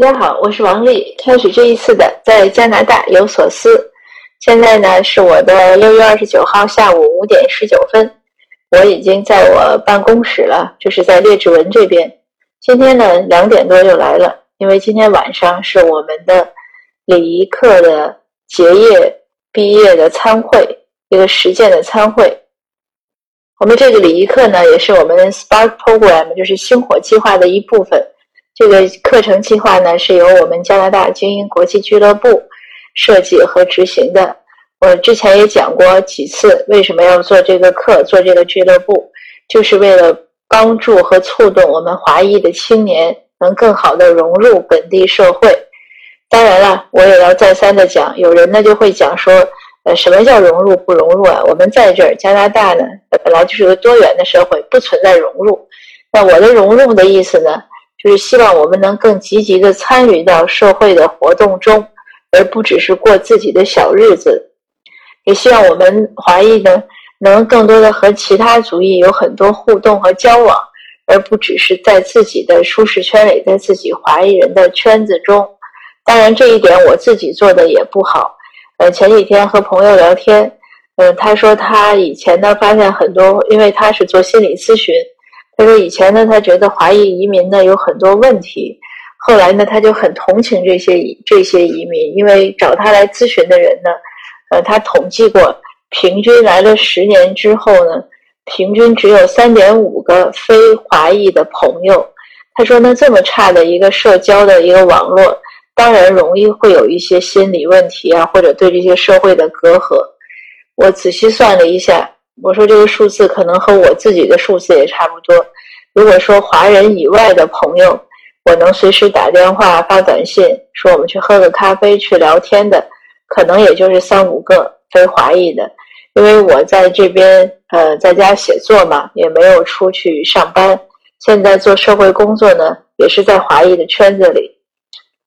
大家好，我是王丽。开始这一次的在加拿大有所思。现在呢是我的六月二十九号下午五点十九分，我已经在我办公室了，就是在列治文这边。今天呢两点多就来了，因为今天晚上是我们的礼仪课的结业毕业的参会，一个实践的参会。我们这个礼仪课呢，也是我们 Spark Program，就是星火计划的一部分。这个课程计划呢，是由我们加拿大精英国际俱乐部设计和执行的。我之前也讲过几次，为什么要做这个课、做这个俱乐部，就是为了帮助和促动我们华裔的青年能更好的融入本地社会。当然了，我也要再三的讲，有人呢就会讲说，呃，什么叫融入不融入啊？我们在这儿加拿大呢，本来就是个多元的社会，不存在融入。那我的融入的意思呢？就是希望我们能更积极的参与到社会的活动中，而不只是过自己的小日子。也希望我们华裔呢，能更多的和其他族裔有很多互动和交往，而不只是在自己的舒适圈里，在自己华裔人的圈子中。当然，这一点我自己做的也不好。呃，前几天和朋友聊天，嗯，他说他以前呢发现很多，因为他是做心理咨询。他说：“以前呢，他觉得华裔移民呢有很多问题，后来呢，他就很同情这些这些移民，因为找他来咨询的人呢，呃，他统计过，平均来了十年之后呢，平均只有三点五个非华裔的朋友。他说呢，这么差的一个社交的一个网络，当然容易会有一些心理问题啊，或者对这些社会的隔阂。我仔细算了一下。”我说这个数字可能和我自己的数字也差不多。如果说华人以外的朋友，我能随时打电话、发短信，说我们去喝个咖啡、去聊天的，可能也就是三五个非华裔的。因为我在这边呃在家写作嘛，也没有出去上班。现在做社会工作呢，也是在华裔的圈子里。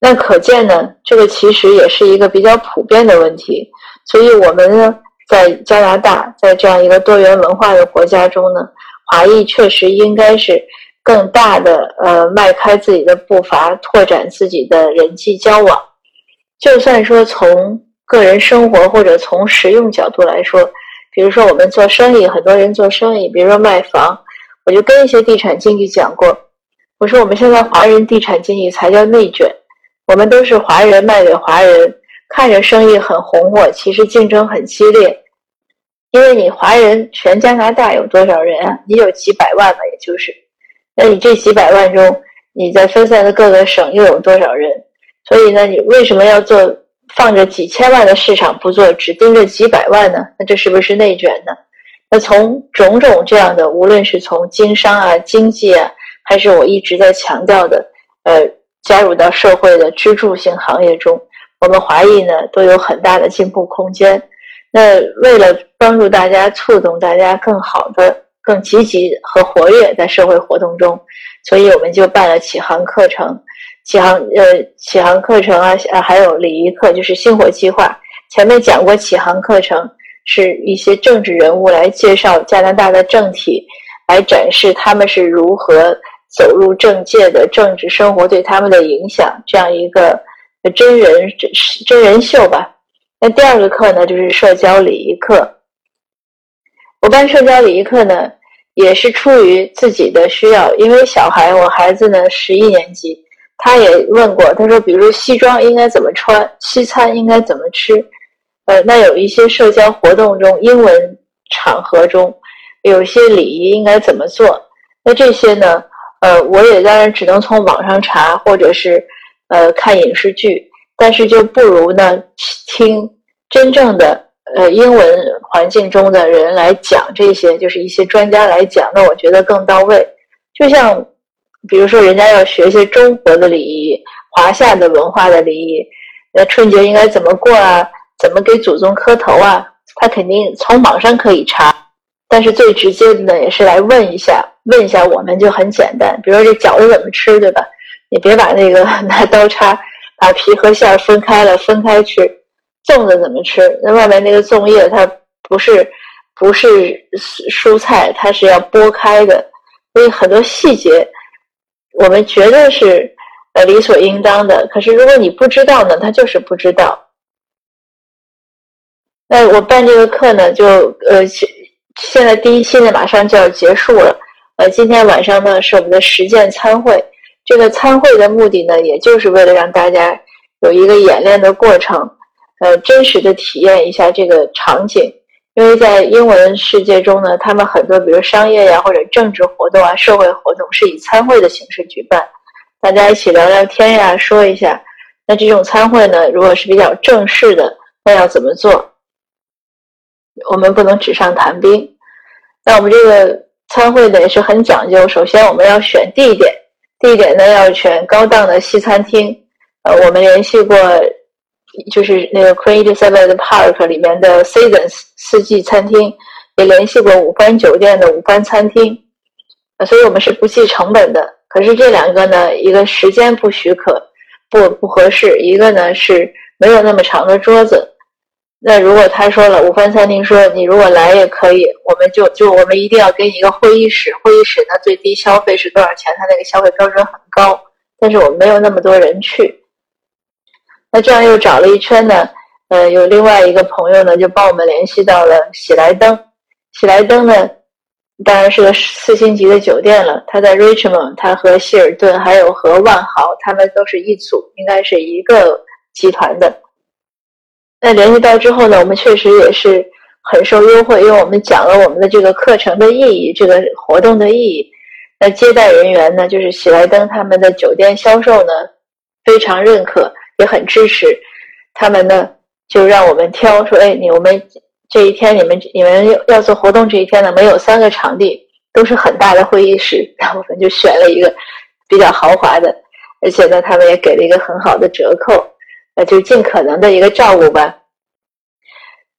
那可见呢，这个其实也是一个比较普遍的问题。所以我们呢。在加拿大，在这样一个多元文化的国家中呢，华裔确实应该是更大的呃迈开自己的步伐，拓展自己的人际交往。就算说从个人生活或者从实用角度来说，比如说我们做生意，很多人做生意，比如说卖房，我就跟一些地产经纪讲过，我说我们现在华人地产经纪才叫内卷，我们都是华人卖给华人。看着生意很红火，其实竞争很激烈，因为你华人全加拿大有多少人啊？你有几百万吧，也就是，那你这几百万中，你在分散的各个省又有多少人？所以呢，你为什么要做放着几千万的市场不做，只盯着几百万呢？那这是不是内卷呢？那从种种这样的，无论是从经商啊、经济啊，还是我一直在强调的，呃，加入到社会的支柱性行业中。我们华裔呢都有很大的进步空间。那为了帮助大家，促动大家更好的、更积极和活跃在社会活动中，所以我们就办了启航课程。启航呃，启航课程啊，还有礼仪课，就是星火计划。前面讲过，启航课程是一些政治人物来介绍加拿大的政体，来展示他们是如何走入政界的政治生活对他们的影响，这样一个。真人真真人秀吧。那第二个课呢，就是社交礼仪课。我办社交礼仪课呢，也是出于自己的需要，因为小孩，我孩子呢十一年级，他也问过，他说，比如西装应该怎么穿，西餐应该怎么吃，呃，那有一些社交活动中，英文场合中，有些礼仪应该怎么做？那这些呢，呃，我也当然只能从网上查，或者是。呃，看影视剧，但是就不如呢听真正的呃英文环境中的人来讲这些，就是一些专家来讲，那我觉得更到位。就像比如说，人家要学一些中国的礼仪、华夏的文化的礼仪，那春节应该怎么过啊？怎么给祖宗磕头啊？他肯定从网上可以查，但是最直接的呢，也是来问一下，问一下我们就很简单。比如说这饺子怎么吃，对吧？你别把那个 拿刀叉把皮和馅儿分开了，分开吃。粽子怎么吃？那外面那个粽叶它不是不是蔬菜，它是要剥开的。所以很多细节，我们绝对是呃理所应当的。可是如果你不知道呢，他就是不知道。那我办这个课呢，就呃现现在第一期呢马上就要结束了。呃，今天晚上呢是我们的实践参会。这个参会的目的呢，也就是为了让大家有一个演练的过程，呃，真实的体验一下这个场景。因为在英文世界中呢，他们很多比如商业呀或者政治活动啊、社会活动是以参会的形式举办，大家一起聊聊天呀，说一下。那这种参会呢，如果是比较正式的，那要怎么做？我们不能纸上谈兵。那我们这个参会呢也是很讲究，首先我们要选地点，地点呢要选高档的西餐厅。呃，我们联系过。就是那个 Queen Elizabeth Park 里面的 Seasons 四季餐厅，也联系过五番酒店的五番餐厅，所以我们是不计成本的。可是这两个呢，一个时间不许可，不不合适；一个呢是没有那么长的桌子。那如果他说了五番餐厅说你如果来也可以，我们就就我们一定要给你一个会议室，会议室呢最低消费是多少钱？他那个消费标准很高，但是我们没有那么多人去。那这样又找了一圈呢，呃，有另外一个朋友呢，就帮我们联系到了喜来登。喜来登呢，当然是个四星级的酒店了。他在 Richmond，他和希尔顿还有和万豪，他们都是一组，应该是一个集团的。那联系到之后呢，我们确实也是很受优惠，因为我们讲了我们的这个课程的意义，这个活动的意义。那接待人员呢，就是喜来登他们的酒店销售呢，非常认可。也很支持，他们呢就让我们挑说，哎，你我们这一天你们你们要做活动这一天呢，没有三个场地，都是很大的会议室，然后我们就选了一个比较豪华的，而且呢，他们也给了一个很好的折扣，那就尽可能的一个照顾吧，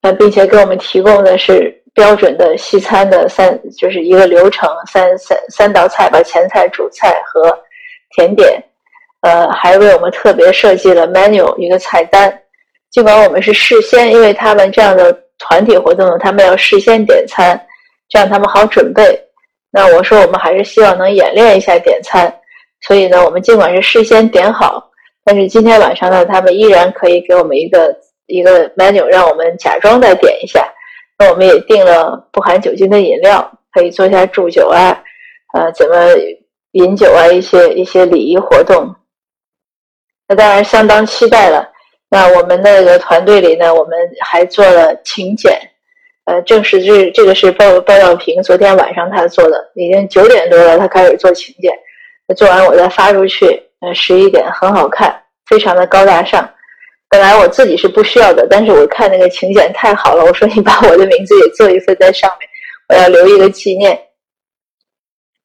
那并且给我们提供的是标准的西餐的三，就是一个流程三三三道菜吧，前菜、主菜和甜点。呃，还为我们特别设计了 menu 一个菜单。尽管我们是事先，因为他们这样的团体活动，他们要事先点餐，这样他们好准备。那我说，我们还是希望能演练一下点餐。所以呢，我们尽管是事先点好，但是今天晚上呢，他们依然可以给我们一个一个 menu，让我们假装再点一下。那我们也订了不含酒精的饮料，可以做一下祝酒啊，呃，怎么饮酒啊，一些一些礼仪活动。那当然相当期待了。那我们那个团队里呢，我们还做了请柬。呃，正是这这个是鲍鲍耀平昨天晚上他做的，已经九点多了，他开始做请柬。做完我再发出去，呃，十一点很好看，非常的高大上。本来我自己是不需要的，但是我看那个请柬太好了，我说你把我的名字也做一份在上面，我要留一个纪念。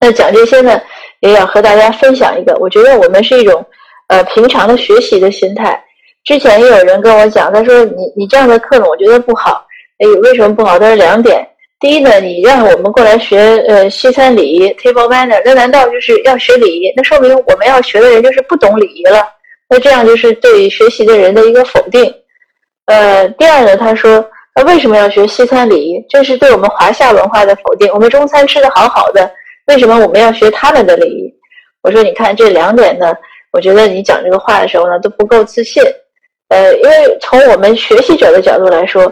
那讲这些呢，也要和大家分享一个，我觉得我们是一种。呃，平常的学习的心态，之前也有人跟我讲，他说你你这样的课呢，我觉得不好。哎，为什么不好？他说两点：第一呢，你让我们过来学呃西餐礼仪 table manner，那难道就是要学礼仪？那说明我们要学的人就是不懂礼仪了。那这样就是对学习的人的一个否定。呃，第二呢，他说那为什么要学西餐礼仪？这是对我们华夏文化的否定。我们中餐吃的好好的，为什么我们要学他们的礼仪？我说你看这两点呢。我觉得你讲这个话的时候呢都不够自信，呃，因为从我们学习者的角度来说，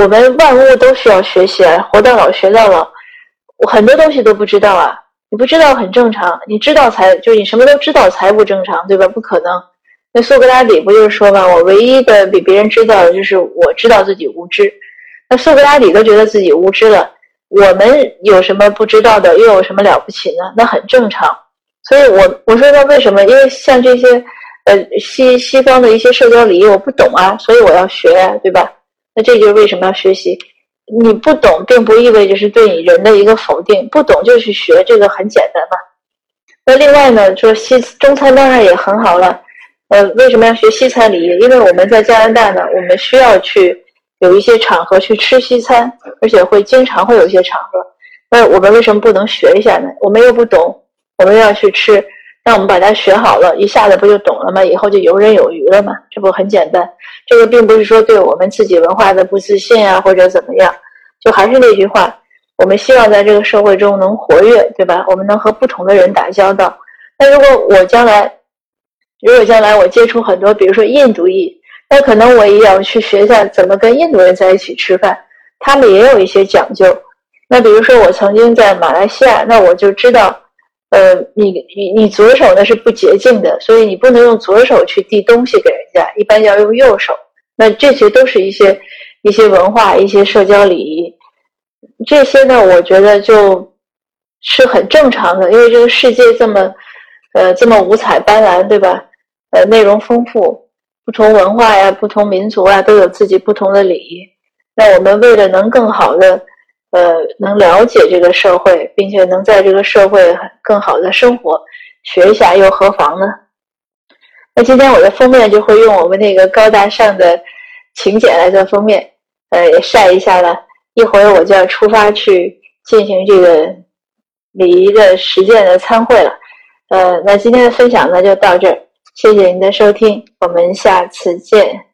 我们万物都需要学习啊，活到老学到老，我很多东西都不知道啊，你不知道很正常，你知道才就你什么都知道才不正常，对吧？不可能。那苏格拉底不就是说嘛，我唯一的比别人知道的就是我知道自己无知。那苏格拉底都觉得自己无知了，我们有什么不知道的，又有什么了不起呢？那很正常。所以，我我说那为什么？因为像这些，呃，西西方的一些社交礼仪我不懂啊，所以我要学啊，对吧？那这就是为什么要学习。你不懂，并不意味着是对你人的一个否定，不懂就去学，这个很简单嘛。那另外呢，说西中餐当然也很好了，呃，为什么要学西餐礼仪？因为我们在加拿大呢，我们需要去有一些场合去吃西餐，而且会经常会有一些场合。那我们为什么不能学一下呢？我们又不懂。我们要去吃，那我们把它学好了，一下子不就懂了吗？以后就游刃有余了嘛，这不很简单？这个并不是说对我们自己文化的不自信啊，或者怎么样，就还是那句话，我们希望在这个社会中能活跃，对吧？我们能和不同的人打交道。那如果我将来如果将来我接触很多，比如说印度裔，那可能我也要去学一下怎么跟印度人在一起吃饭，他们也有一些讲究。那比如说我曾经在马来西亚，那我就知道，呃，你你你左手呢是不洁净的，所以你不能用左手去递东西给人家，一般要用右手。那这些都是一些一些文化、一些社交礼仪，这些呢，我觉得就是很正常的，因为这个世界这么呃这么五彩斑斓，对吧？呃，内容丰富，不同文化呀、不同民族啊，都有自己不同的礼仪。那我们为了能更好的呃能了解这个社会，并且能在这个社会更好的生活，学一下又何妨呢？那今天我的封面就会用我们那个高大上的请柬来做封面，呃，也晒一下了。一会儿我就要出发去进行这个礼仪的实践的参会了。呃，那今天的分享呢就到这儿，谢谢您的收听，我们下次见。